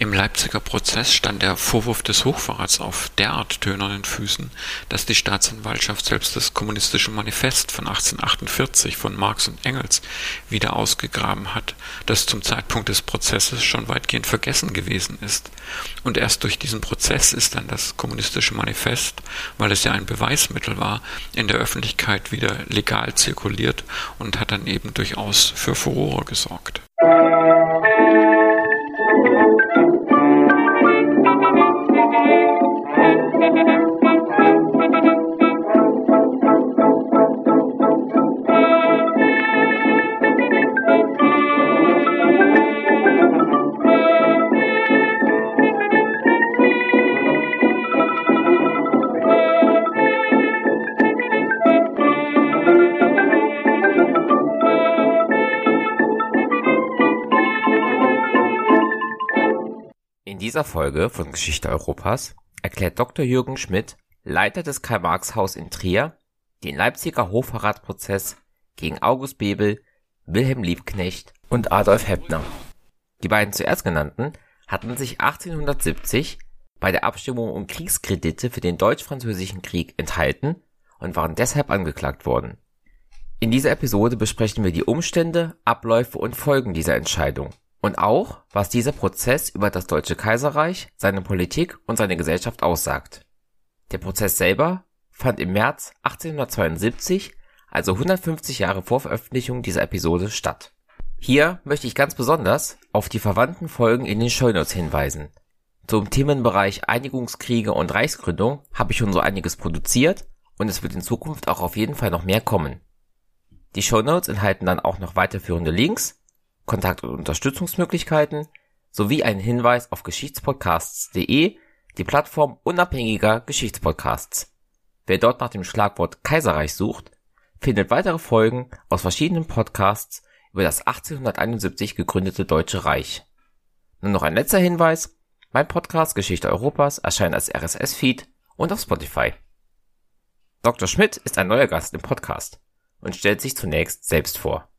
Im Leipziger Prozess stand der Vorwurf des Hochverrats auf derart tönernen Füßen, dass die Staatsanwaltschaft selbst das Kommunistische Manifest von 1848 von Marx und Engels wieder ausgegraben hat, das zum Zeitpunkt des Prozesses schon weitgehend vergessen gewesen ist. Und erst durch diesen Prozess ist dann das Kommunistische Manifest, weil es ja ein Beweismittel war, in der Öffentlichkeit wieder legal zirkuliert und hat dann eben durchaus für Furore gesorgt. Dieser Folge von Geschichte Europas erklärt Dr. Jürgen Schmidt, Leiter des Karl-Marx-Haus in Trier, den Leipziger Hochverratsprozess gegen August Bebel, Wilhelm Liebknecht und Adolf Heppner. Die beiden zuerst genannten hatten sich 1870 bei der Abstimmung um Kriegskredite für den Deutsch-Französischen Krieg enthalten und waren deshalb angeklagt worden. In dieser Episode besprechen wir die Umstände, Abläufe und Folgen dieser Entscheidung und auch, was dieser Prozess über das Deutsche Kaiserreich, seine Politik und seine Gesellschaft aussagt. Der Prozess selber fand im März 1872, also 150 Jahre vor Veröffentlichung dieser Episode, statt. Hier möchte ich ganz besonders auf die verwandten Folgen in den Shownotes hinweisen. Zum Themenbereich Einigungskriege und Reichsgründung habe ich schon so einiges produziert und es wird in Zukunft auch auf jeden Fall noch mehr kommen. Die Shownotes enthalten dann auch noch weiterführende Links Kontakt- und Unterstützungsmöglichkeiten sowie einen Hinweis auf Geschichtspodcasts.de, die Plattform unabhängiger Geschichtspodcasts. Wer dort nach dem Schlagwort Kaiserreich sucht, findet weitere Folgen aus verschiedenen Podcasts über das 1871 gegründete Deutsche Reich. Nur noch ein letzter Hinweis. Mein Podcast Geschichte Europas erscheint als RSS-Feed und auf Spotify. Dr. Schmidt ist ein neuer Gast im Podcast und stellt sich zunächst selbst vor.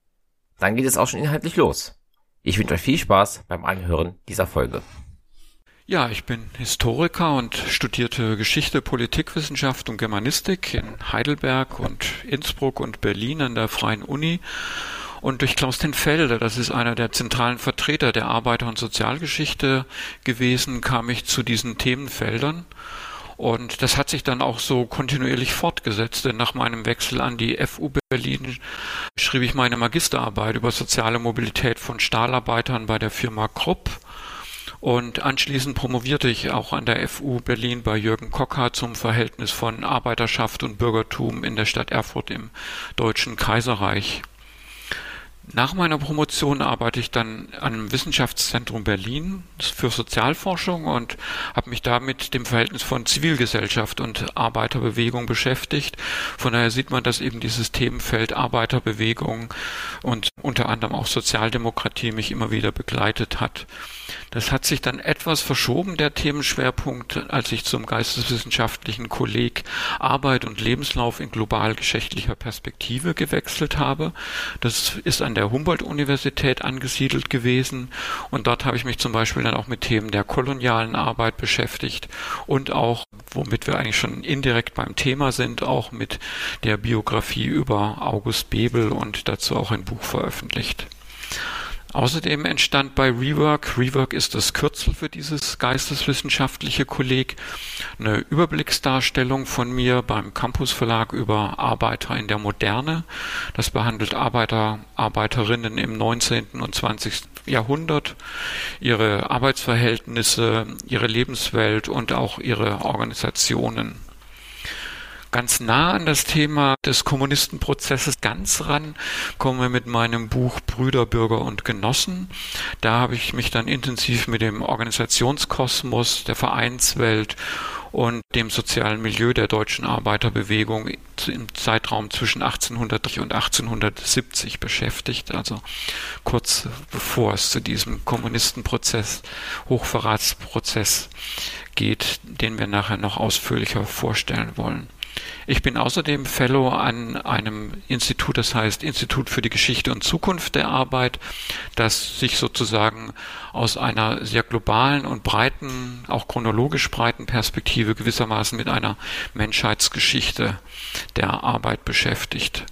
Dann geht es auch schon inhaltlich los. Ich wünsche euch viel Spaß beim Anhören dieser Folge. Ja, ich bin Historiker und studierte Geschichte, Politikwissenschaft und Germanistik in Heidelberg und Innsbruck und Berlin an der Freien Uni. Und durch Klaus den Felder, das ist einer der zentralen Vertreter der Arbeiter- und Sozialgeschichte gewesen, kam ich zu diesen Themenfeldern und das hat sich dann auch so kontinuierlich fortgesetzt, denn nach meinem Wechsel an die FU Berlin schrieb ich meine Magisterarbeit über soziale Mobilität von Stahlarbeitern bei der Firma Krupp. Und anschließend promovierte ich auch an der FU Berlin bei Jürgen Kocker zum Verhältnis von Arbeiterschaft und Bürgertum in der Stadt Erfurt im Deutschen Kaiserreich. Nach meiner Promotion arbeite ich dann an einem Wissenschaftszentrum Berlin für Sozialforschung und habe mich da mit dem Verhältnis von Zivilgesellschaft und Arbeiterbewegung beschäftigt. Von daher sieht man, dass eben dieses Themenfeld Arbeiterbewegung und unter anderem auch Sozialdemokratie mich immer wieder begleitet hat. Das hat sich dann etwas verschoben, der Themenschwerpunkt, als ich zum geisteswissenschaftlichen Kolleg Arbeit und Lebenslauf in global-geschichtlicher Perspektive gewechselt habe. Das ist an der Humboldt-Universität angesiedelt gewesen und dort habe ich mich zum Beispiel dann auch mit Themen der kolonialen Arbeit beschäftigt und auch, womit wir eigentlich schon indirekt beim Thema sind, auch mit der Biografie über August Bebel und dazu auch ein Buch veröffentlicht. Außerdem entstand bei Rework, Rework ist das Kürzel für dieses geisteswissenschaftliche Kolleg, eine Überblicksdarstellung von mir beim Campus Verlag über Arbeiter in der Moderne. Das behandelt Arbeiter, Arbeiterinnen im 19. und 20. Jahrhundert, ihre Arbeitsverhältnisse, ihre Lebenswelt und auch ihre Organisationen ganz nah an das Thema des Kommunistenprozesses ganz ran kommen wir mit meinem Buch Brüder, Bürger und Genossen. Da habe ich mich dann intensiv mit dem Organisationskosmos, der Vereinswelt und dem sozialen Milieu der deutschen Arbeiterbewegung im Zeitraum zwischen 1800 und 1870 beschäftigt, also kurz bevor es zu diesem Kommunistenprozess, Hochverratsprozess geht, den wir nachher noch ausführlicher vorstellen wollen. Ich bin außerdem Fellow an einem Institut, das heißt Institut für die Geschichte und Zukunft der Arbeit, das sich sozusagen aus einer sehr globalen und breiten, auch chronologisch breiten Perspektive gewissermaßen mit einer Menschheitsgeschichte der Arbeit beschäftigt.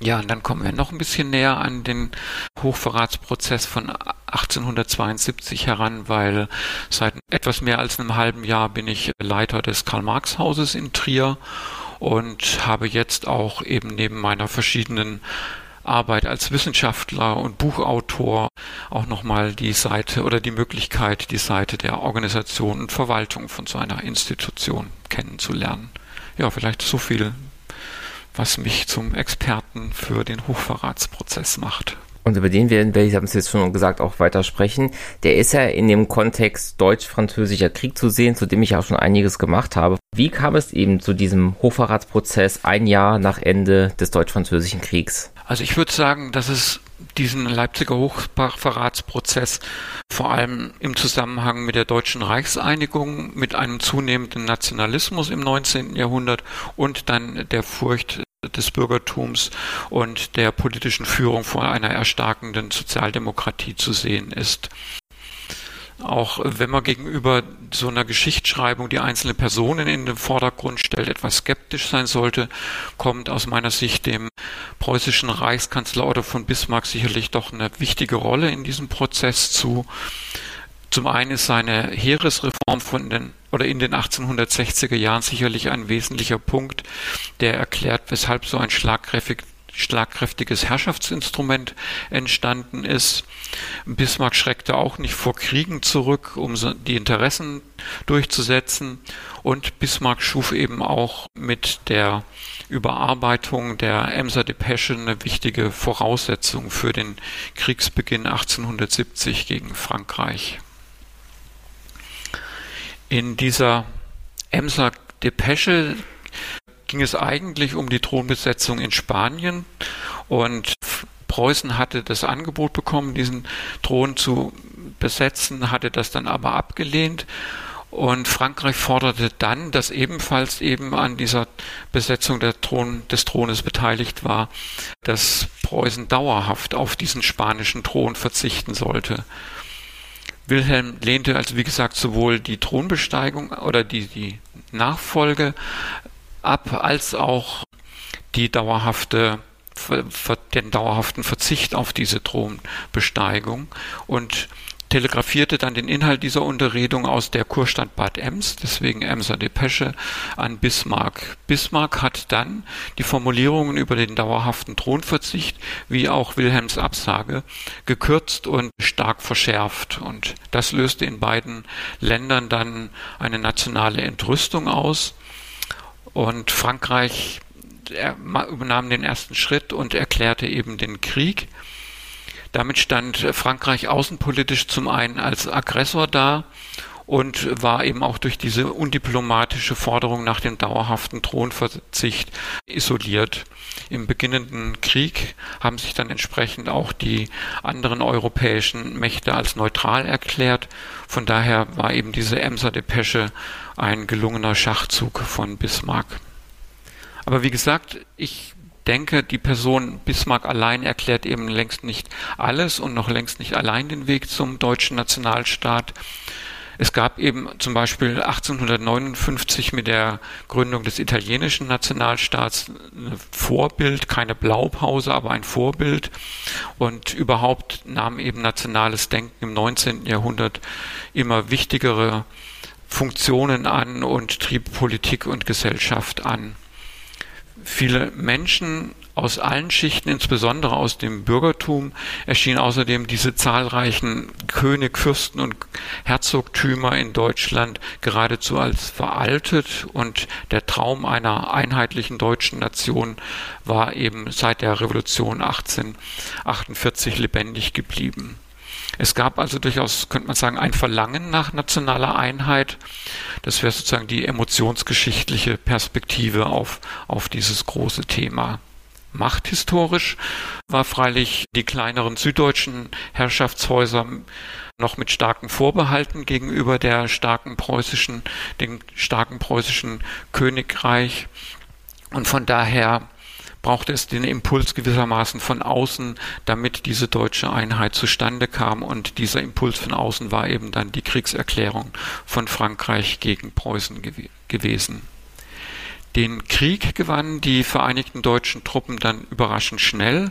Ja, und dann kommen wir noch ein bisschen näher an den Hochverratsprozess von 1872 heran, weil seit etwas mehr als einem halben Jahr bin ich Leiter des Karl-Marx-Hauses in Trier und habe jetzt auch eben neben meiner verschiedenen Arbeit als Wissenschaftler und Buchautor auch nochmal die Seite oder die Möglichkeit, die Seite der Organisation und Verwaltung von so einer Institution kennenzulernen. Ja, vielleicht so viel was mich zum Experten für den Hochverratsprozess macht. Und über den werden wir, ich habe es jetzt schon gesagt, auch weiter sprechen. Der ist ja in dem Kontext deutsch-französischer Krieg zu sehen, zu dem ich auch schon einiges gemacht habe. Wie kam es eben zu diesem Hochverratsprozess ein Jahr nach Ende des deutsch-französischen Kriegs? Also ich würde sagen, dass es diesen Leipziger Hochverratsprozess vor allem im Zusammenhang mit der deutschen Reichseinigung, mit einem zunehmenden Nationalismus im 19. Jahrhundert und dann der Furcht des Bürgertums und der politischen Führung vor einer erstarkenden Sozialdemokratie zu sehen ist. Auch wenn man gegenüber so einer Geschichtsschreibung die einzelne Personen in den Vordergrund stellt, etwas skeptisch sein sollte, kommt aus meiner Sicht dem preußischen Reichskanzler Otto von Bismarck sicherlich doch eine wichtige Rolle in diesem Prozess zu. Zum einen ist seine Heeresreform von den oder in den 1860er Jahren sicherlich ein wesentlicher Punkt, der erklärt, weshalb so ein schlagkräftig, schlagkräftiges Herrschaftsinstrument entstanden ist. Bismarck schreckte auch nicht vor Kriegen zurück, um die Interessen durchzusetzen. Und Bismarck schuf eben auch mit der Überarbeitung der Emser Depesche eine wichtige Voraussetzung für den Kriegsbeginn 1870 gegen Frankreich. In dieser Emser Depesche ging es eigentlich um die Thronbesetzung in Spanien und Preußen hatte das Angebot bekommen, diesen Thron zu besetzen, hatte das dann aber abgelehnt und Frankreich forderte dann, dass ebenfalls eben an dieser Besetzung Thron, des Thrones beteiligt war, dass Preußen dauerhaft auf diesen spanischen Thron verzichten sollte. Wilhelm lehnte also wie gesagt sowohl die Thronbesteigung oder die, die Nachfolge ab, als auch die dauerhafte den dauerhaften Verzicht auf diese Thronbesteigung und telegrafierte dann den Inhalt dieser Unterredung aus der Kurstadt Bad Ems, deswegen Emser Depesche, an Bismarck. Bismarck hat dann die Formulierungen über den dauerhaften Thronverzicht wie auch Wilhelms Absage gekürzt und stark verschärft. Und das löste in beiden Ländern dann eine nationale Entrüstung aus. Und Frankreich übernahm den ersten Schritt und erklärte eben den Krieg. Damit stand Frankreich außenpolitisch zum einen als Aggressor da und war eben auch durch diese undiplomatische Forderung nach dem dauerhaften Thronverzicht isoliert. Im beginnenden Krieg haben sich dann entsprechend auch die anderen europäischen Mächte als neutral erklärt. Von daher war eben diese Emser Depesche ein gelungener Schachzug von Bismarck. Aber wie gesagt, ich denke, die Person Bismarck allein erklärt eben längst nicht alles und noch längst nicht allein den Weg zum deutschen Nationalstaat. Es gab eben zum Beispiel 1859 mit der Gründung des italienischen Nationalstaats ein Vorbild, keine Blaupause, aber ein Vorbild. Und überhaupt nahm eben nationales Denken im 19. Jahrhundert immer wichtigere Funktionen an und trieb Politik und Gesellschaft an viele Menschen aus allen Schichten, insbesondere aus dem Bürgertum, erschienen außerdem diese zahlreichen König, Fürsten und Herzogtümer in Deutschland geradezu als veraltet und der Traum einer einheitlichen deutschen Nation war eben seit der Revolution 1848 lebendig geblieben. Es gab also durchaus, könnte man sagen, ein Verlangen nach nationaler Einheit. Das wäre sozusagen die emotionsgeschichtliche Perspektive auf, auf dieses große Thema. Machthistorisch war freilich die kleineren süddeutschen Herrschaftshäuser noch mit starken Vorbehalten gegenüber der starken preußischen, dem starken preußischen Königreich. Und von daher brauchte es den Impuls gewissermaßen von außen, damit diese deutsche Einheit zustande kam. Und dieser Impuls von außen war eben dann die Kriegserklärung von Frankreich gegen Preußen gew gewesen. Den Krieg gewannen die vereinigten deutschen Truppen dann überraschend schnell.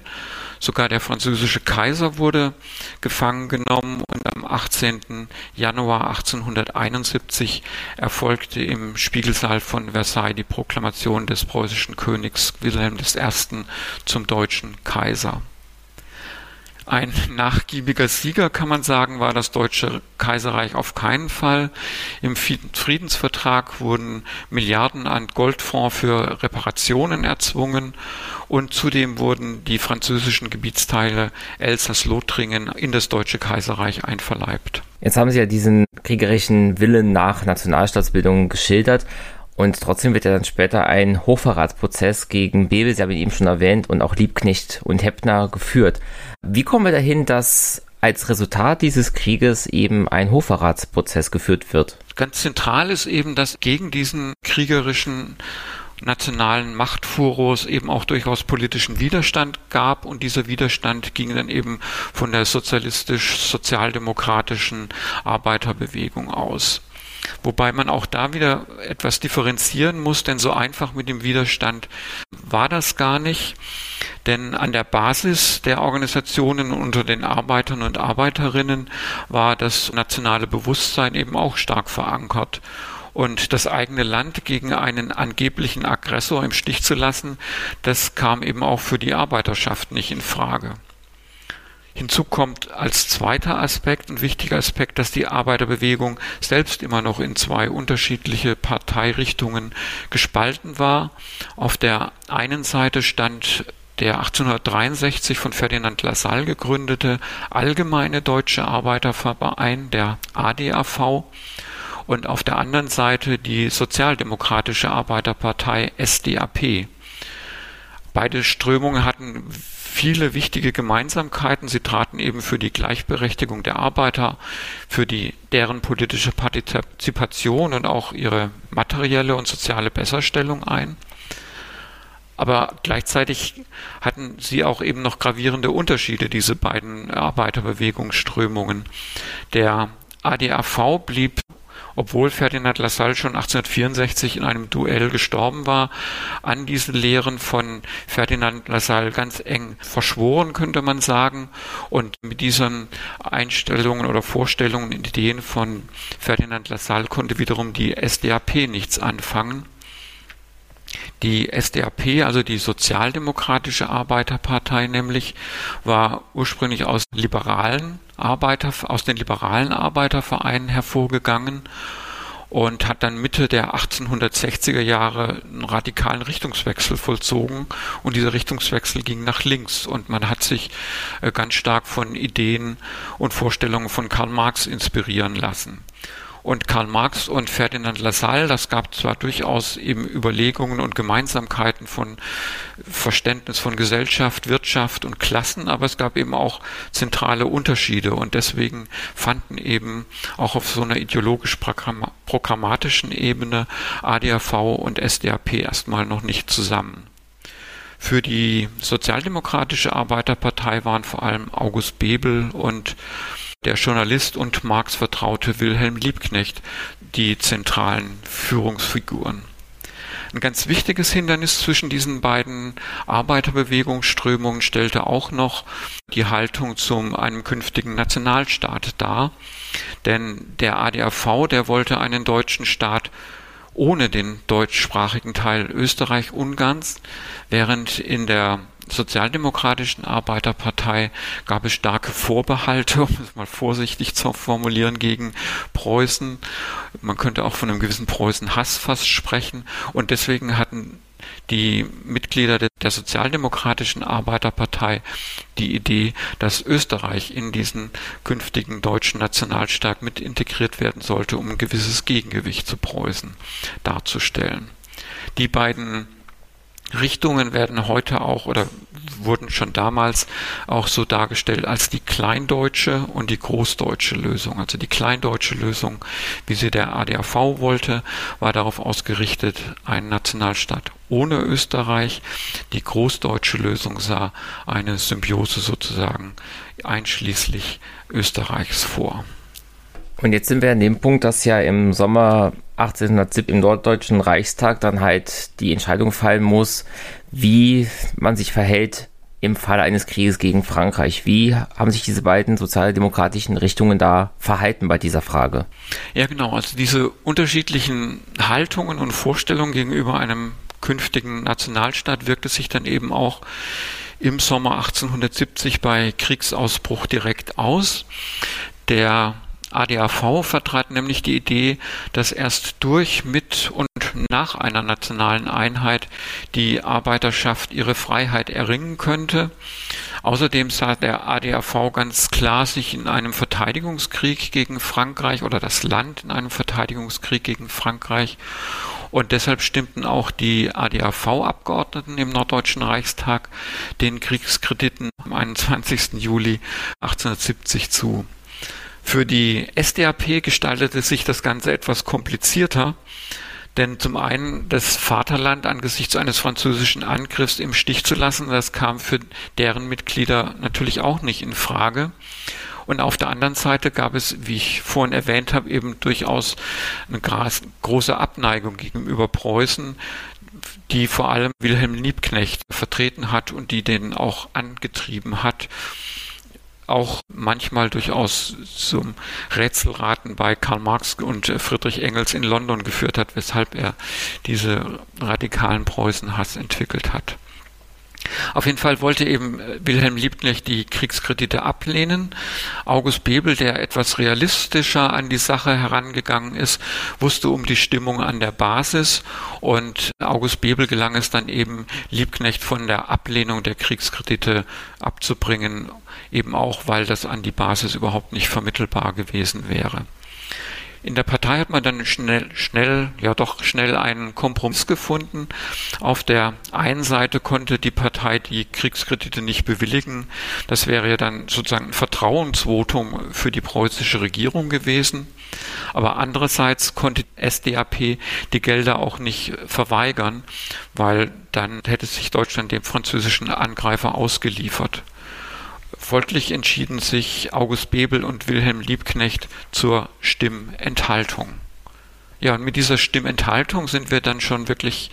Sogar der französische Kaiser wurde gefangen genommen und am 18. Januar 1871 erfolgte im Spiegelsaal von Versailles die Proklamation des preußischen Königs Wilhelm I. zum deutschen Kaiser. Ein nachgiebiger Sieger, kann man sagen, war das Deutsche Kaiserreich auf keinen Fall. Im Friedensvertrag wurden Milliarden an Goldfonds für Reparationen erzwungen und zudem wurden die französischen Gebietsteile Elsass-Lothringen in das Deutsche Kaiserreich einverleibt. Jetzt haben Sie ja diesen kriegerischen Willen nach Nationalstaatsbildung geschildert. Und trotzdem wird ja dann später ein Hochverratsprozess gegen Bebel, Sie haben ihn eben schon erwähnt, und auch Liebknecht und Heppner geführt. Wie kommen wir dahin, dass als Resultat dieses Krieges eben ein Hochverratsprozess geführt wird? Ganz zentral ist eben, dass gegen diesen kriegerischen nationalen Machtfurus eben auch durchaus politischen Widerstand gab und dieser Widerstand ging dann eben von der sozialistisch-sozialdemokratischen Arbeiterbewegung aus. Wobei man auch da wieder etwas differenzieren muss, denn so einfach mit dem Widerstand war das gar nicht. Denn an der Basis der Organisationen unter den Arbeitern und Arbeiterinnen war das nationale Bewusstsein eben auch stark verankert. Und das eigene Land gegen einen angeblichen Aggressor im Stich zu lassen, das kam eben auch für die Arbeiterschaft nicht in Frage. Hinzu kommt als zweiter Aspekt, ein wichtiger Aspekt, dass die Arbeiterbewegung selbst immer noch in zwei unterschiedliche Parteirichtungen gespalten war. Auf der einen Seite stand der 1863 von Ferdinand Lassalle gegründete Allgemeine Deutsche Arbeiterverein, der ADAV, und auf der anderen Seite die Sozialdemokratische Arbeiterpartei SDAP. Beide Strömungen hatten viele wichtige Gemeinsamkeiten. Sie traten eben für die Gleichberechtigung der Arbeiter, für die deren politische Partizipation und auch ihre materielle und soziale Besserstellung ein. Aber gleichzeitig hatten sie auch eben noch gravierende Unterschiede, diese beiden Arbeiterbewegungsströmungen. Der ADAV blieb obwohl Ferdinand Lassalle schon 1864 in einem Duell gestorben war, an diesen Lehren von Ferdinand Lassalle ganz eng verschworen, könnte man sagen. Und mit diesen Einstellungen oder Vorstellungen, Ideen von Ferdinand Lassalle konnte wiederum die SDAP nichts anfangen. Die SDAP, also die Sozialdemokratische Arbeiterpartei nämlich, war ursprünglich aus liberalen Arbeiter, aus den liberalen Arbeitervereinen hervorgegangen und hat dann Mitte der 1860er Jahre einen radikalen Richtungswechsel vollzogen und dieser Richtungswechsel ging nach links und man hat sich äh, ganz stark von Ideen und Vorstellungen von Karl Marx inspirieren lassen und Karl Marx und Ferdinand Lassalle. Das gab zwar durchaus eben Überlegungen und Gemeinsamkeiten von Verständnis von Gesellschaft, Wirtschaft und Klassen, aber es gab eben auch zentrale Unterschiede und deswegen fanden eben auch auf so einer ideologisch-programmatischen Ebene ADAV und SDAP erstmal noch nicht zusammen. Für die Sozialdemokratische Arbeiterpartei waren vor allem August Bebel und der Journalist und Marx-Vertraute Wilhelm Liebknecht die zentralen Führungsfiguren. Ein ganz wichtiges Hindernis zwischen diesen beiden Arbeiterbewegungsströmungen stellte auch noch die Haltung zu einem künftigen Nationalstaat dar. Denn der ADAV, der wollte einen deutschen Staat ohne den deutschsprachigen Teil Österreich-Ungarns, während in der Sozialdemokratischen Arbeiterpartei gab es starke Vorbehalte, um es mal vorsichtig zu formulieren, gegen Preußen. Man könnte auch von einem gewissen Preußen-Hass fast sprechen. Und deswegen hatten die Mitglieder der Sozialdemokratischen Arbeiterpartei die Idee, dass Österreich in diesen künftigen deutschen Nationalstaat mit integriert werden sollte, um ein gewisses Gegengewicht zu Preußen darzustellen. Die beiden Richtungen werden heute auch oder wurden schon damals auch so dargestellt als die kleindeutsche und die großdeutsche Lösung. Also die kleindeutsche Lösung, wie sie der ADAV wollte, war darauf ausgerichtet, einen Nationalstaat ohne Österreich. Die großdeutsche Lösung sah eine Symbiose sozusagen einschließlich Österreichs vor. Und jetzt sind wir an dem Punkt, dass ja im Sommer 1870 im Norddeutschen Reichstag dann halt die Entscheidung fallen muss, wie man sich verhält im Falle eines Krieges gegen Frankreich. Wie haben sich diese beiden sozialdemokratischen Richtungen da verhalten bei dieser Frage? Ja, genau. Also diese unterschiedlichen Haltungen und Vorstellungen gegenüber einem künftigen Nationalstaat wirkte sich dann eben auch im Sommer 1870 bei Kriegsausbruch direkt aus. Der ADAV vertrat nämlich die Idee, dass erst durch, mit und nach einer nationalen Einheit die Arbeiterschaft ihre Freiheit erringen könnte. Außerdem sah der ADAV ganz klar sich in einem Verteidigungskrieg gegen Frankreich oder das Land in einem Verteidigungskrieg gegen Frankreich und deshalb stimmten auch die ADAV-Abgeordneten im Norddeutschen Reichstag den Kriegskrediten am 21. Juli 1870 zu. Für die SDAP gestaltete sich das Ganze etwas komplizierter, denn zum einen das Vaterland angesichts eines französischen Angriffs im Stich zu lassen, das kam für deren Mitglieder natürlich auch nicht in Frage. Und auf der anderen Seite gab es, wie ich vorhin erwähnt habe, eben durchaus eine große Abneigung gegenüber Preußen, die vor allem Wilhelm Liebknecht vertreten hat und die den auch angetrieben hat auch manchmal durchaus zum Rätselraten bei Karl Marx und Friedrich Engels in London geführt hat, weshalb er diese radikalen Preußenhass entwickelt hat. Auf jeden Fall wollte eben äh, Wilhelm Liebknecht die Kriegskredite ablehnen. August Bebel, der etwas realistischer an die Sache herangegangen ist, wusste um die Stimmung an der Basis und August Bebel gelang es dann eben, Liebknecht von der Ablehnung der Kriegskredite abzubringen, eben auch, weil das an die Basis überhaupt nicht vermittelbar gewesen wäre. In der Partei hat man dann schnell, schnell, ja doch schnell einen Kompromiss gefunden. Auf der einen Seite konnte die Partei die Kriegskredite nicht bewilligen. Das wäre ja dann sozusagen ein Vertrauensvotum für die preußische Regierung gewesen. Aber andererseits konnte SDAP die Gelder auch nicht verweigern, weil dann hätte sich Deutschland dem französischen Angreifer ausgeliefert. Folglich entschieden sich August Bebel und Wilhelm Liebknecht zur Stimmenthaltung. Ja, und mit dieser Stimmenthaltung sind wir dann schon wirklich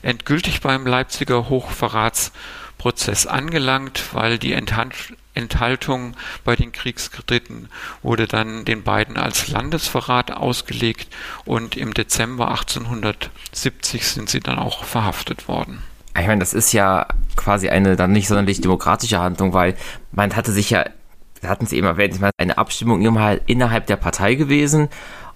endgültig beim Leipziger Hochverratsprozess angelangt, weil die Enthaltung bei den Kriegskrediten wurde dann den beiden als Landesverrat ausgelegt und im Dezember 1870 sind sie dann auch verhaftet worden ich meine, das ist ja quasi eine dann nicht sonderlich demokratische Handlung, weil man hatte sich ja, hatten sie eben erwähnt, eine Abstimmung innerhalb der Partei gewesen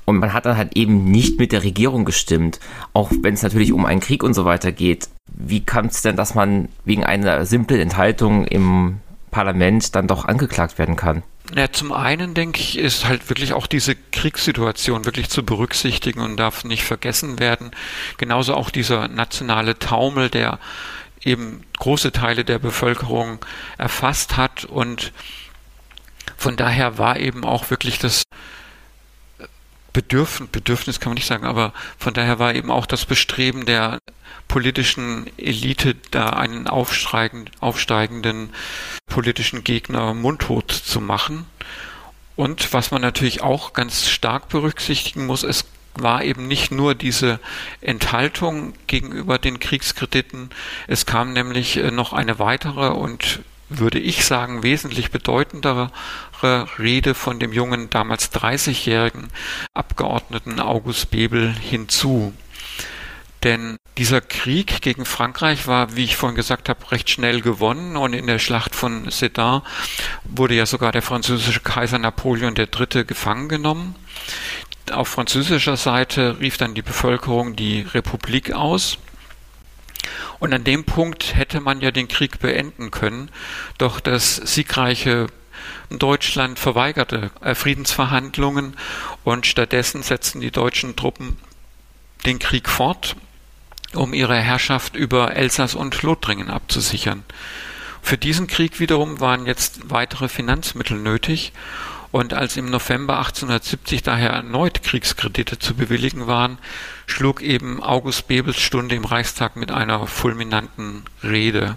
und man hat dann halt eben nicht mit der Regierung gestimmt, auch wenn es natürlich um einen Krieg und so weiter geht. Wie kam es denn, dass man wegen einer simplen Enthaltung im Parlament dann doch angeklagt werden kann? Ja, zum einen denke ich, ist halt wirklich auch diese Kriegssituation wirklich zu berücksichtigen und darf nicht vergessen werden. Genauso auch dieser nationale Taumel, der eben große Teile der Bevölkerung erfasst hat und von daher war eben auch wirklich das Bedürfnis, Bedürfnis kann man nicht sagen, aber von daher war eben auch das Bestreben der politischen Elite da einen aufsteigenden politischen Gegner mundtot zu machen. Und was man natürlich auch ganz stark berücksichtigen muss, es war eben nicht nur diese Enthaltung gegenüber den Kriegskrediten, es kam nämlich äh, noch eine weitere und würde ich sagen, wesentlich bedeutendere Rede von dem jungen, damals 30-jährigen Abgeordneten August Bebel hinzu. Denn dieser Krieg gegen Frankreich war, wie ich vorhin gesagt habe, recht schnell gewonnen und in der Schlacht von Sedan wurde ja sogar der französische Kaiser Napoleon III. gefangen genommen. Auf französischer Seite rief dann die Bevölkerung die Republik aus. Und an dem Punkt hätte man ja den Krieg beenden können, doch das siegreiche Deutschland verweigerte äh, Friedensverhandlungen und stattdessen setzten die deutschen Truppen den Krieg fort um ihre Herrschaft über Elsass und Lothringen abzusichern. Für diesen Krieg wiederum waren jetzt weitere Finanzmittel nötig und als im November 1870 daher erneut Kriegskredite zu bewilligen waren, schlug eben August Bebels Stunde im Reichstag mit einer fulminanten Rede.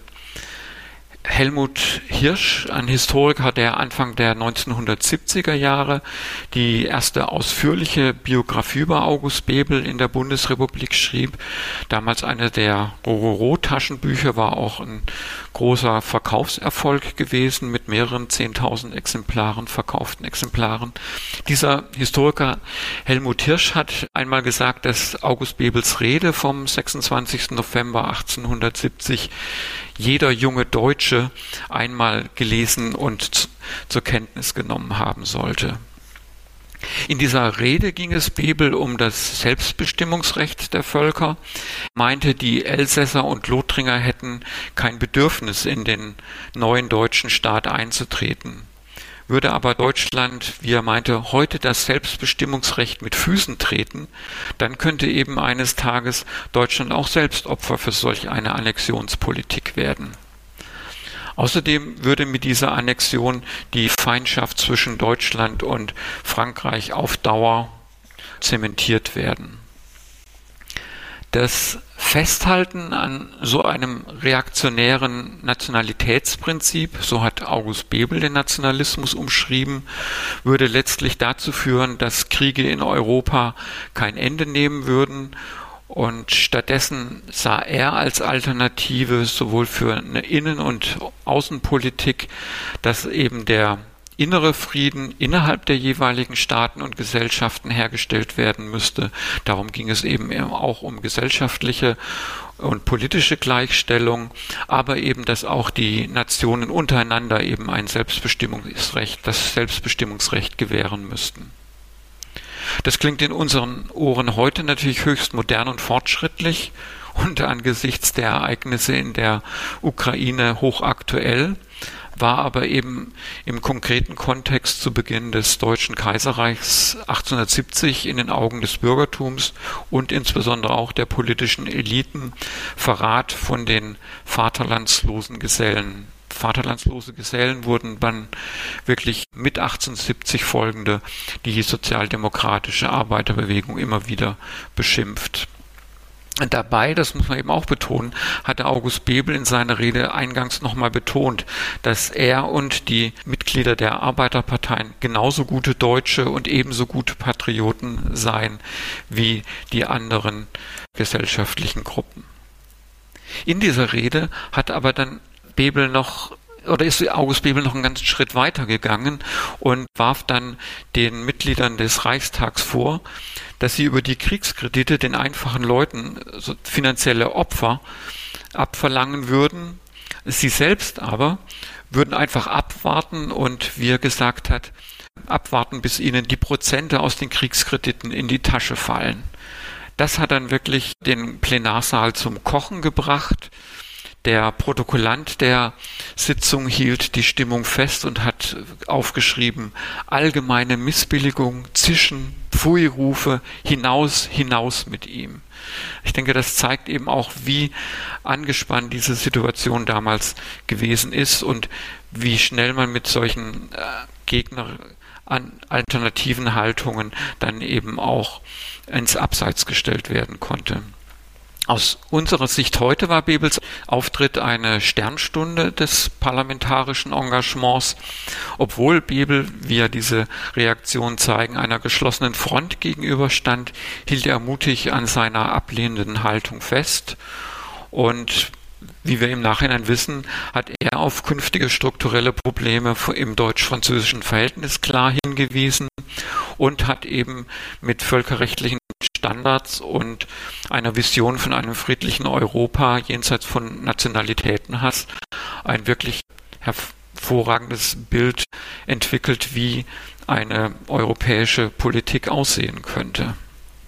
Helmut Hirsch, ein Historiker, der Anfang der 1970er Jahre die erste ausführliche Biografie über August Bebel in der Bundesrepublik schrieb. Damals eine der Rororo-Taschenbücher war auch ein großer Verkaufserfolg gewesen mit mehreren 10.000 Exemplaren, verkauften Exemplaren. Dieser Historiker Helmut Hirsch hat einmal gesagt, dass August Bebels Rede vom 26. November 1870 jeder junge Deutsche einmal gelesen und zur Kenntnis genommen haben sollte. In dieser Rede ging es Bebel um das Selbstbestimmungsrecht der Völker, meinte, die Elsässer und Lothringer hätten kein Bedürfnis, in den neuen deutschen Staat einzutreten. Würde aber Deutschland, wie er meinte, heute das Selbstbestimmungsrecht mit Füßen treten, dann könnte eben eines Tages Deutschland auch selbst Opfer für solch eine Annexionspolitik werden. Außerdem würde mit dieser Annexion die Feindschaft zwischen Deutschland und Frankreich auf Dauer zementiert werden. Das Festhalten an so einem reaktionären Nationalitätsprinzip, so hat August Bebel den Nationalismus umschrieben, würde letztlich dazu führen, dass Kriege in Europa kein Ende nehmen würden und stattdessen sah er als Alternative sowohl für eine Innen- und Außenpolitik, dass eben der innere Frieden innerhalb der jeweiligen Staaten und Gesellschaften hergestellt werden müsste. Darum ging es eben auch um gesellschaftliche und politische Gleichstellung, aber eben, dass auch die Nationen untereinander eben ein Selbstbestimmungsrecht, das Selbstbestimmungsrecht gewähren müssten. Das klingt in unseren Ohren heute natürlich höchst modern und fortschrittlich und angesichts der Ereignisse in der Ukraine hochaktuell war aber eben im konkreten Kontext zu Beginn des Deutschen Kaiserreichs 1870 in den Augen des Bürgertums und insbesondere auch der politischen Eliten Verrat von den vaterlandslosen Gesellen. Vaterlandslose Gesellen wurden dann wirklich mit 1870 folgende die sozialdemokratische Arbeiterbewegung immer wieder beschimpft. Dabei, das muss man eben auch betonen, hatte August Bebel in seiner Rede eingangs nochmal betont, dass er und die Mitglieder der Arbeiterparteien genauso gute Deutsche und ebenso gute Patrioten seien wie die anderen gesellschaftlichen Gruppen. In dieser Rede hat aber dann Bebel noch oder ist August Bebel noch einen ganzen Schritt weiter gegangen und warf dann den Mitgliedern des Reichstags vor, dass sie über die Kriegskredite den einfachen Leuten so finanzielle Opfer abverlangen würden. Sie selbst aber würden einfach abwarten und wie er gesagt hat, abwarten, bis ihnen die Prozente aus den Kriegskrediten in die Tasche fallen. Das hat dann wirklich den Plenarsaal zum Kochen gebracht. Der Protokollant der Sitzung hielt die Stimmung fest und hat aufgeschrieben, allgemeine Missbilligung, Zischen, Pfui-Rufe, hinaus, hinaus mit ihm. Ich denke, das zeigt eben auch, wie angespannt diese Situation damals gewesen ist und wie schnell man mit solchen äh, Gegner an alternativen Haltungen dann eben auch ins Abseits gestellt werden konnte. Aus unserer Sicht heute war Bebels Auftritt eine Sternstunde des parlamentarischen Engagements, obwohl Bebel, wie er diese Reaktion zeigen, einer geschlossenen Front gegenüberstand, hielt er mutig an seiner ablehnenden Haltung fest. Und wie wir im Nachhinein wissen, hat er auf künftige strukturelle Probleme im deutsch-französischen Verhältnis klar hingewiesen und hat eben mit völkerrechtlichen Standards und einer Vision von einem friedlichen Europa jenseits von Nationalitätenhass ein wirklich hervorragendes Bild entwickelt, wie eine europäische Politik aussehen könnte.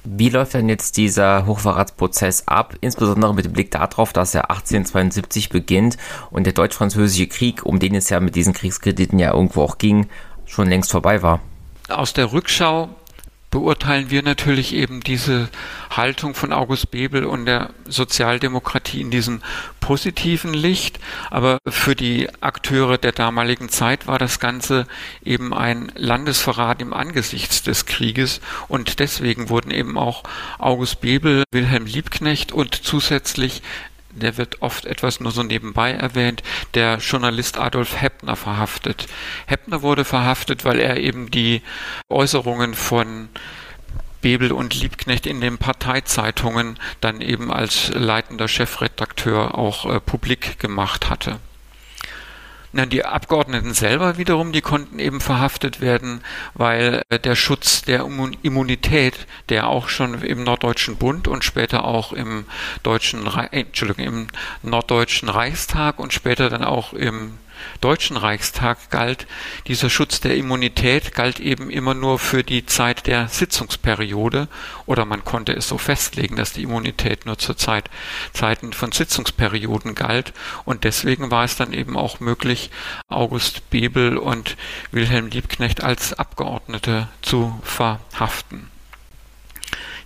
Wie läuft denn jetzt dieser Hochverratsprozess ab, insbesondere mit dem Blick darauf, dass er 1872 beginnt und der deutsch-französische Krieg, um den es ja mit diesen Kriegskrediten ja irgendwo auch ging, schon längst vorbei war? Aus der Rückschau beurteilen wir natürlich eben diese Haltung von August Bebel und der Sozialdemokratie in diesem positiven Licht, aber für die Akteure der damaligen Zeit war das Ganze eben ein Landesverrat im Angesichts des Krieges. Und deswegen wurden eben auch August Bebel, Wilhelm Liebknecht und zusätzlich der wird oft etwas nur so nebenbei erwähnt, der Journalist Adolf Heppner verhaftet. Heppner wurde verhaftet, weil er eben die Äußerungen von Bebel und Liebknecht in den Parteizeitungen dann eben als leitender Chefredakteur auch äh, publik gemacht hatte. Na, die Abgeordneten selber wiederum, die konnten eben verhaftet werden, weil äh, der Schutz der Immunität, der auch schon im Norddeutschen Bund und später auch im deutschen, äh, Entschuldigung, im Norddeutschen Reichstag und später dann auch im Deutschen Reichstag galt, dieser Schutz der Immunität galt eben immer nur für die Zeit der Sitzungsperiode oder man konnte es so festlegen, dass die Immunität nur zur Zeit Zeiten von Sitzungsperioden galt und deswegen war es dann eben auch möglich, August Bebel und Wilhelm Liebknecht als Abgeordnete zu verhaften.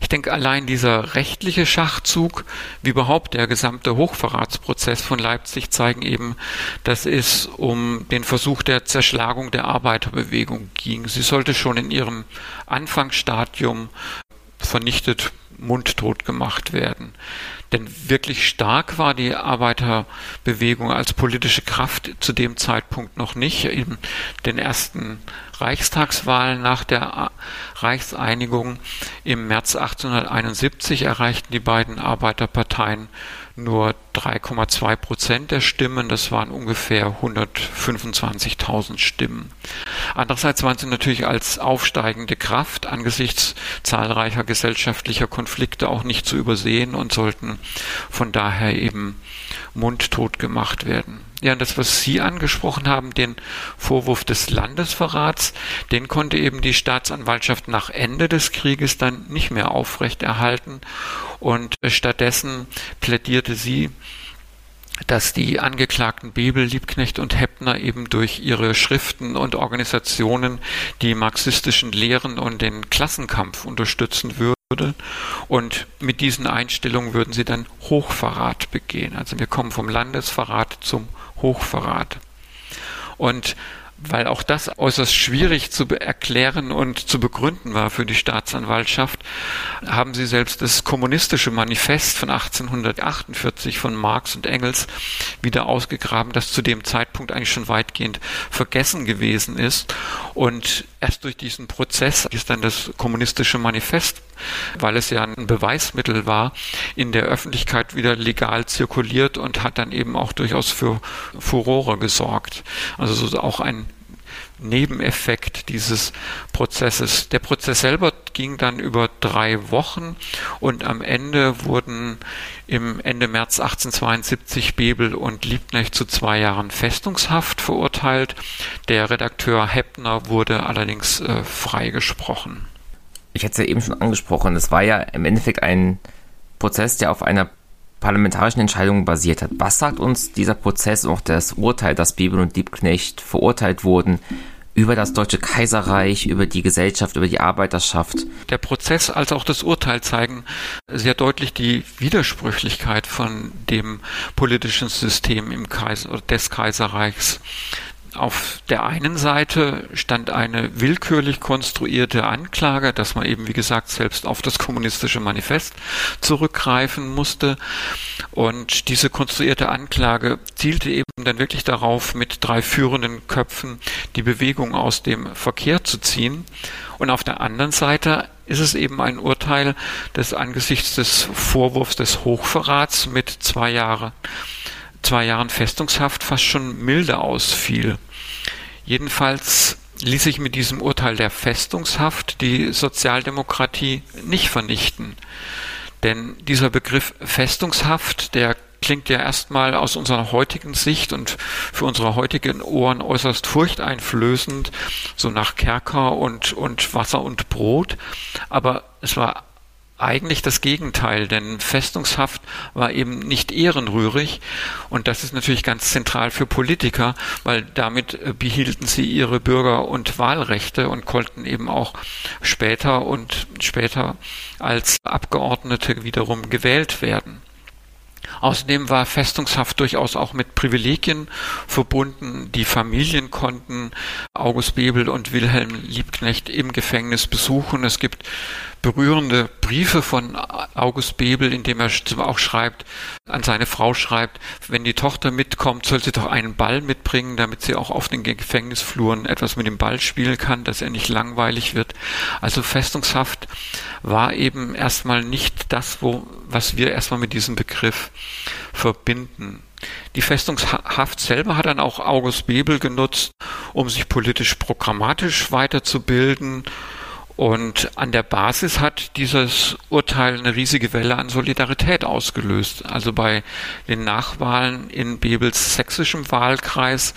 Ich denke, allein dieser rechtliche Schachzug, wie überhaupt der gesamte Hochverratsprozess von Leipzig zeigen eben, dass es um den Versuch der Zerschlagung der Arbeiterbewegung ging. Sie sollte schon in ihrem Anfangsstadium vernichtet mundtot gemacht werden. Denn wirklich stark war die Arbeiterbewegung als politische Kraft zu dem Zeitpunkt noch nicht. In den ersten Reichstagswahlen nach der Reichseinigung im März 1871 erreichten die beiden Arbeiterparteien nur 3,2 Prozent der Stimmen. Das waren ungefähr 125.000 Stimmen. Andererseits waren sie natürlich als aufsteigende Kraft angesichts zahlreicher gesellschaftlicher Konflikte auch nicht zu übersehen und sollten von daher eben mundtot gemacht werden. Ja, und das, was Sie angesprochen haben, den Vorwurf des Landesverrats, den konnte eben die Staatsanwaltschaft nach Ende des Krieges dann nicht mehr aufrechterhalten und stattdessen plädierte sie dass die Angeklagten Bebel, Liebknecht und Heppner eben durch ihre Schriften und Organisationen die marxistischen Lehren und den Klassenkampf unterstützen würden würde. Und mit diesen Einstellungen würden sie dann Hochverrat begehen. Also wir kommen vom Landesverrat zum Hochverrat. Und weil auch das äußerst schwierig zu erklären und zu begründen war für die Staatsanwaltschaft, haben sie selbst das kommunistische Manifest von 1848 von Marx und Engels wieder ausgegraben, das zu dem Zeitpunkt eigentlich schon weitgehend vergessen gewesen ist. Und erst durch diesen Prozess ist dann das kommunistische Manifest, weil es ja ein Beweismittel war, in der Öffentlichkeit wieder legal zirkuliert und hat dann eben auch durchaus für Furore gesorgt. Also so auch ein Nebeneffekt dieses Prozesses. Der Prozess selber ging dann über drei Wochen und am Ende wurden im Ende März 1872 Bebel und Liebknecht zu zwei Jahren Festungshaft verurteilt. Der Redakteur Heppner wurde allerdings äh, freigesprochen. Ich hatte es ja eben schon angesprochen, es war ja im Endeffekt ein Prozess, der auf einer parlamentarischen Entscheidung basiert hat. Was sagt uns dieser Prozess und auch das Urteil, dass Bebel und Liebknecht verurteilt wurden, über das Deutsche Kaiserreich, über die Gesellschaft, über die Arbeiterschaft. Der Prozess als auch das Urteil zeigen sehr deutlich die Widersprüchlichkeit von dem politischen System im Kaiser, des Kaiserreichs. Auf der einen Seite stand eine willkürlich konstruierte Anklage, dass man eben, wie gesagt, selbst auf das kommunistische Manifest zurückgreifen musste. Und diese konstruierte Anklage zielte eben dann wirklich darauf, mit drei führenden Köpfen die Bewegung aus dem Verkehr zu ziehen. Und auf der anderen Seite ist es eben ein Urteil, das angesichts des Vorwurfs des Hochverrats mit zwei Jahren zwei Jahren Festungshaft fast schon milde ausfiel. Jedenfalls ließ sich mit diesem Urteil der Festungshaft die Sozialdemokratie nicht vernichten. Denn dieser Begriff Festungshaft, der klingt ja erstmal aus unserer heutigen Sicht und für unsere heutigen Ohren äußerst furchteinflößend, so nach Kerker und, und Wasser und Brot. Aber es war eigentlich das Gegenteil, denn Festungshaft war eben nicht ehrenrührig und das ist natürlich ganz zentral für Politiker, weil damit äh, behielten sie ihre Bürger- und Wahlrechte und konnten eben auch später und später als Abgeordnete wiederum gewählt werden. Außerdem war Festungshaft durchaus auch mit Privilegien verbunden. Die Familien konnten August Bebel und Wilhelm Liebknecht im Gefängnis besuchen. Es gibt berührende Briefe von August Bebel, in dem er auch schreibt, an seine Frau schreibt, wenn die Tochter mitkommt, soll sie doch einen Ball mitbringen, damit sie auch auf den Gefängnisfluren etwas mit dem Ball spielen kann, dass er nicht langweilig wird. Also Festungshaft war eben erstmal nicht das, wo, was wir erstmal mit diesem Begriff verbinden. Die Festungshaft selber hat dann auch August Bebel genutzt, um sich politisch programmatisch weiterzubilden und an der Basis hat dieses Urteil eine riesige Welle an Solidarität ausgelöst. Also bei den Nachwahlen in Bebels sächsischem Wahlkreis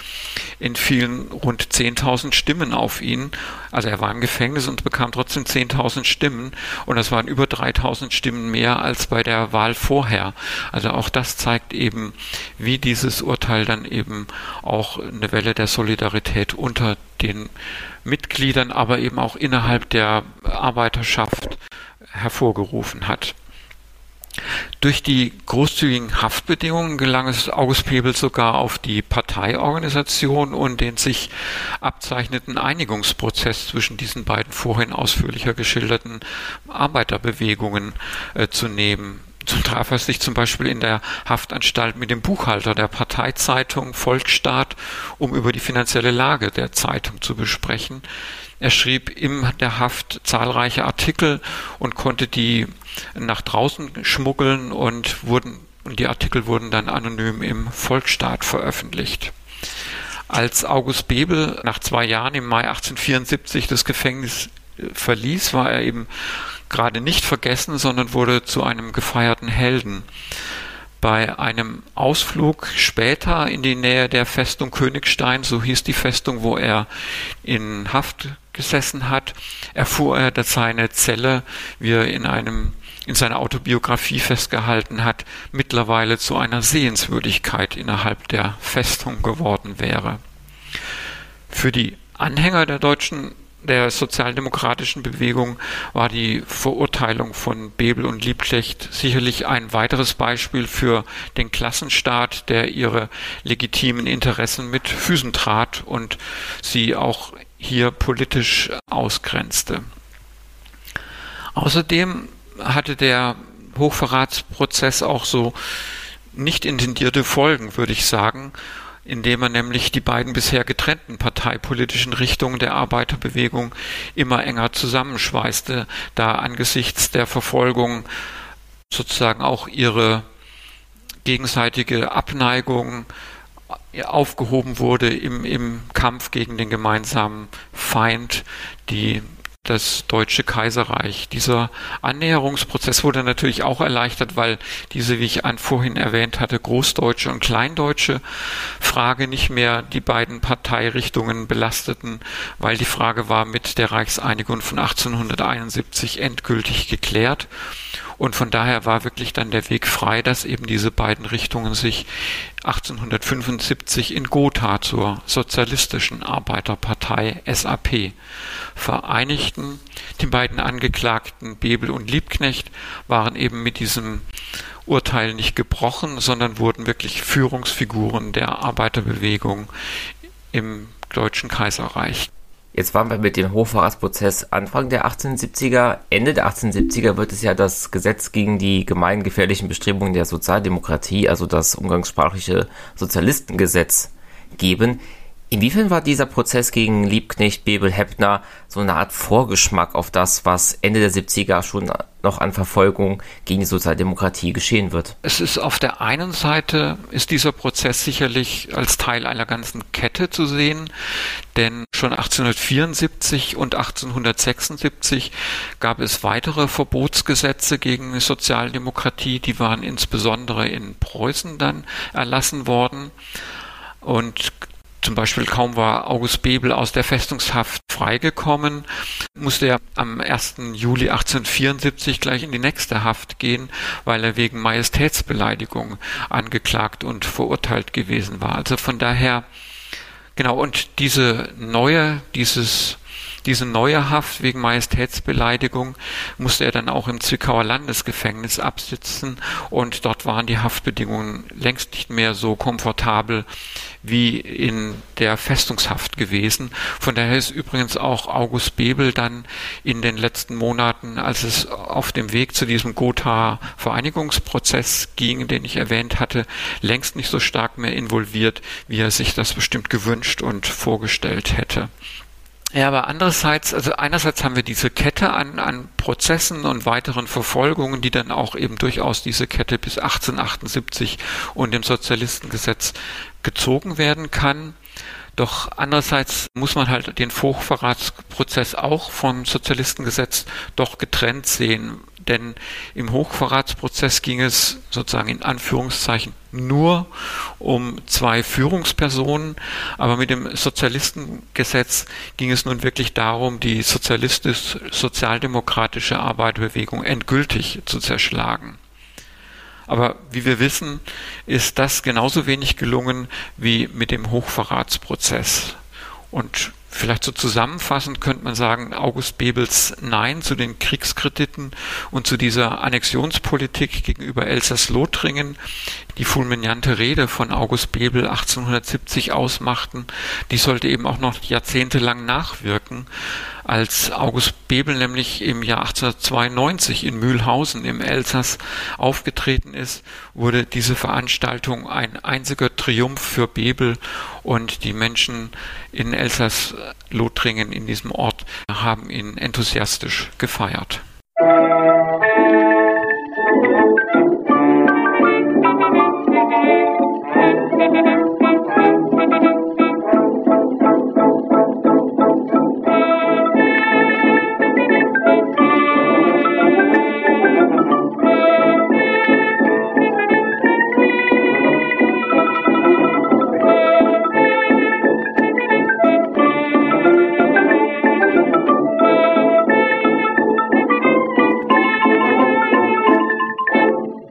entfielen rund 10.000 Stimmen auf ihn. Also er war im Gefängnis und bekam trotzdem 10.000 Stimmen. Und das waren über 3.000 Stimmen mehr als bei der Wahl vorher. Also auch das zeigt eben, wie dieses Urteil dann eben auch eine Welle der Solidarität unter den Mitgliedern, aber eben auch innerhalb der Arbeiterschaft hervorgerufen hat. Durch die großzügigen Haftbedingungen gelang es August Pebel sogar auf die Parteiorganisation und den sich abzeichneten Einigungsprozess zwischen diesen beiden vorhin ausführlicher geschilderten Arbeiterbewegungen äh, zu nehmen. So traf er sich zum Beispiel in der Haftanstalt mit dem Buchhalter der Parteizeitung Volksstaat, um über die finanzielle Lage der Zeitung zu besprechen. Er schrieb in der Haft zahlreiche Artikel und konnte die nach draußen schmuggeln und wurden und die Artikel wurden dann anonym im Volksstaat veröffentlicht. Als August Bebel nach zwei Jahren im Mai 1874 das Gefängnis äh, verließ, war er eben gerade nicht vergessen, sondern wurde zu einem gefeierten Helden. Bei einem Ausflug später in die Nähe der Festung Königstein, so hieß die Festung, wo er in Haft gesessen hat, erfuhr er, dass seine Zelle, wie er in einem in seiner Autobiografie festgehalten hat, mittlerweile zu einer Sehenswürdigkeit innerhalb der Festung geworden wäre. Für die Anhänger der deutschen der sozialdemokratischen Bewegung war die Verurteilung von Bebel und Liebknecht sicherlich ein weiteres Beispiel für den Klassenstaat, der ihre legitimen Interessen mit Füßen trat und sie auch hier politisch ausgrenzte. Außerdem hatte der Hochverratsprozess auch so nicht intendierte Folgen, würde ich sagen, indem er nämlich die beiden bisher getrennten parteipolitischen Richtungen der Arbeiterbewegung immer enger zusammenschweißte, da angesichts der Verfolgung sozusagen auch ihre gegenseitige Abneigung aufgehoben wurde im, im Kampf gegen den gemeinsamen Feind, die das Deutsche Kaiserreich. Dieser Annäherungsprozess wurde natürlich auch erleichtert, weil diese, wie ich an vorhin erwähnt hatte, großdeutsche und kleindeutsche Frage nicht mehr die beiden Parteirichtungen belasteten, weil die Frage war mit der Reichseinigung von 1871 endgültig geklärt. Und von daher war wirklich dann der Weg frei, dass eben diese beiden Richtungen sich 1875 in Gotha zur Sozialistischen Arbeiterpartei SAP vereinigten. Die beiden Angeklagten Bebel und Liebknecht waren eben mit diesem Urteil nicht gebrochen, sondern wurden wirklich Führungsfiguren der Arbeiterbewegung im Deutschen Kaiserreich. Jetzt waren wir mit dem Hochverratsprozess Anfang der 1870er. Ende der 1870er wird es ja das Gesetz gegen die gemeingefährlichen Bestrebungen der Sozialdemokratie, also das umgangssprachliche Sozialistengesetz, geben. Inwiefern war dieser Prozess gegen Liebknecht, Bebel, Heppner so eine Art Vorgeschmack auf das, was Ende der 70er schon noch an Verfolgung gegen die Sozialdemokratie geschehen wird? Es ist auf der einen Seite ist dieser Prozess sicherlich als Teil einer ganzen Kette zu sehen, denn schon 1874 und 1876 gab es weitere Verbotsgesetze gegen die Sozialdemokratie, die waren insbesondere in Preußen dann erlassen worden. Und zum Beispiel kaum war August Bebel aus der Festungshaft freigekommen, musste er am 1. Juli 1874 gleich in die nächste Haft gehen, weil er wegen Majestätsbeleidigung angeklagt und verurteilt gewesen war. Also von daher, genau, und diese neue, dieses diese neue Haft wegen Majestätsbeleidigung musste er dann auch im Zwickauer Landesgefängnis absitzen und dort waren die Haftbedingungen längst nicht mehr so komfortabel wie in der Festungshaft gewesen. Von daher ist übrigens auch August Bebel dann in den letzten Monaten, als es auf dem Weg zu diesem Gotha Vereinigungsprozess ging, den ich erwähnt hatte, längst nicht so stark mehr involviert, wie er sich das bestimmt gewünscht und vorgestellt hätte. Ja, aber andererseits, also einerseits haben wir diese Kette an, an Prozessen und weiteren Verfolgungen, die dann auch eben durchaus diese Kette bis 1878 und dem Sozialistengesetz gezogen werden kann. Doch andererseits muss man halt den Hochverratsprozess auch vom Sozialistengesetz doch getrennt sehen. Denn im Hochverratsprozess ging es sozusagen in Anführungszeichen nur um zwei Führungspersonen, aber mit dem Sozialistengesetz ging es nun wirklich darum, die sozialistisch-sozialdemokratische Arbeiterbewegung endgültig zu zerschlagen. Aber wie wir wissen, ist das genauso wenig gelungen wie mit dem Hochverratsprozess. Und Vielleicht so zusammenfassend könnte man sagen, August Bebels Nein zu den Kriegskrediten und zu dieser Annexionspolitik gegenüber Elsass-Lothringen, die fulminante Rede von August Bebel 1870 ausmachten, die sollte eben auch noch jahrzehntelang nachwirken. Als August Bebel nämlich im Jahr 1892 in Mühlhausen im Elsass aufgetreten ist, wurde diese Veranstaltung ein einziger Triumph für Bebel und die Menschen in Elsass-Lothringen in diesem Ort haben ihn enthusiastisch gefeiert.